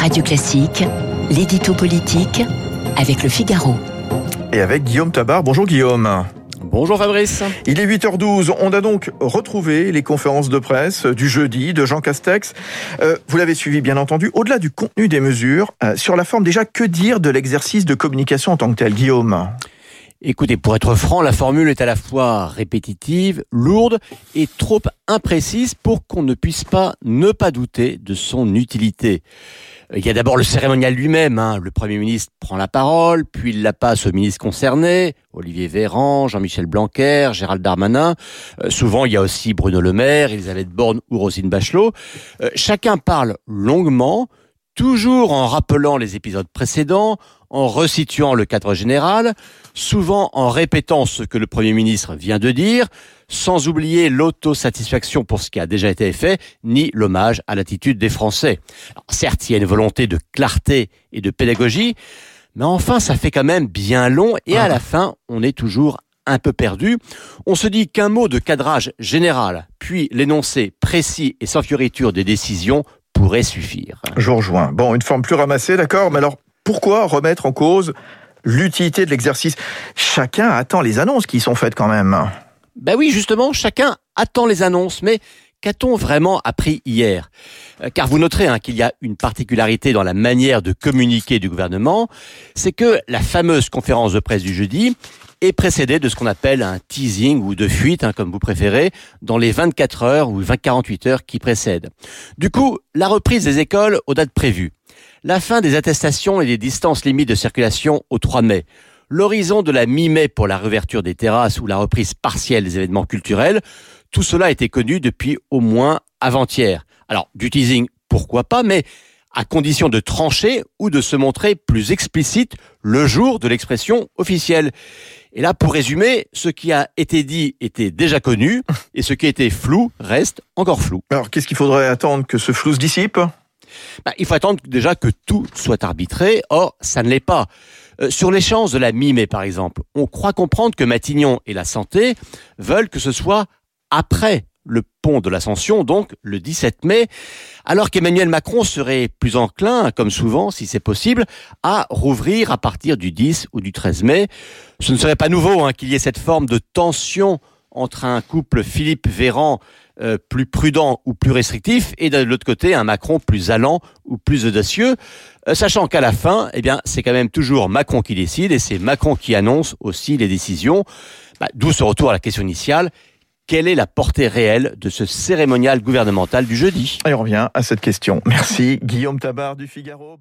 Radio Classique, l'édito politique avec le Figaro. Et avec Guillaume Tabar. Bonjour Guillaume. Bonjour Fabrice. Il est 8h12. On a donc retrouvé les conférences de presse du jeudi de Jean Castex. Euh, vous l'avez suivi bien entendu. Au-delà du contenu des mesures, euh, sur la forme déjà, que dire de l'exercice de communication en tant que tel, Guillaume? Écoutez, pour être franc, la formule est à la fois répétitive, lourde et trop imprécise pour qu'on ne puisse pas ne pas douter de son utilité. Il y a d'abord le cérémonial lui-même. Hein. Le Premier ministre prend la parole, puis il la passe aux ministres concernés, Olivier Véran, Jean-Michel Blanquer, Gérald Darmanin. Euh, souvent, il y a aussi Bruno Le Maire, Elisabeth Borne ou Rosine Bachelot. Euh, chacun parle longuement, toujours en rappelant les épisodes précédents, en resituant le cadre général, souvent en répétant ce que le Premier ministre vient de dire, sans oublier l'autosatisfaction pour ce qui a déjà été fait, ni l'hommage à l'attitude des Français. certes, il y a une volonté de clarté et de pédagogie, mais enfin, ça fait quand même bien long, et à la fin, on est toujours un peu perdu. On se dit qu'un mot de cadrage général, puis l'énoncé précis et sans fioriture des décisions pourrait suffire. Je rejoins. Bon, une forme plus ramassée, d'accord, mais alors pourquoi remettre en cause l'utilité de l'exercice? Chacun attend les annonces qui sont faites quand même. Ben oui, justement, chacun attend les annonces, mais Qu'a-t-on vraiment appris hier? Euh, Car vous noterez hein, qu'il y a une particularité dans la manière de communiquer du gouvernement, c'est que la fameuse conférence de presse du jeudi est précédée de ce qu'on appelle un teasing ou de fuite, hein, comme vous préférez, dans les 24 heures ou 48 heures qui précèdent. Du coup, la reprise des écoles aux dates prévues, la fin des attestations et des distances limites de circulation au 3 mai, l'horizon de la mi-mai pour la réouverture des terrasses ou la reprise partielle des événements culturels, tout cela était connu depuis au moins avant-hier. Alors, du teasing, pourquoi pas, mais à condition de trancher ou de se montrer plus explicite le jour de l'expression officielle. Et là, pour résumer, ce qui a été dit était déjà connu et ce qui était flou reste encore flou. Alors, qu'est-ce qu'il faudrait attendre que ce flou se dissipe? Bah, Il faut attendre déjà que tout soit arbitré. Or, ça ne l'est pas. Euh, sur l'échéance de la mi-mai, par exemple, on croit comprendre que Matignon et la santé veulent que ce soit après le pont de l'Ascension, donc le 17 mai, alors qu'Emmanuel Macron serait plus enclin, comme souvent, si c'est possible, à rouvrir à partir du 10 ou du 13 mai. Ce ne serait pas nouveau hein, qu'il y ait cette forme de tension entre un couple Philippe Véran euh, plus prudent ou plus restrictif et de l'autre côté un Macron plus allant ou plus audacieux, euh, sachant qu'à la fin, eh bien, c'est quand même toujours Macron qui décide et c'est Macron qui annonce aussi les décisions. Bah, D'où ce retour à la question initiale quelle est la portée réelle de ce cérémonial gouvernemental du jeudi? Et on revient à cette question. Merci Guillaume Tabar du Figaro.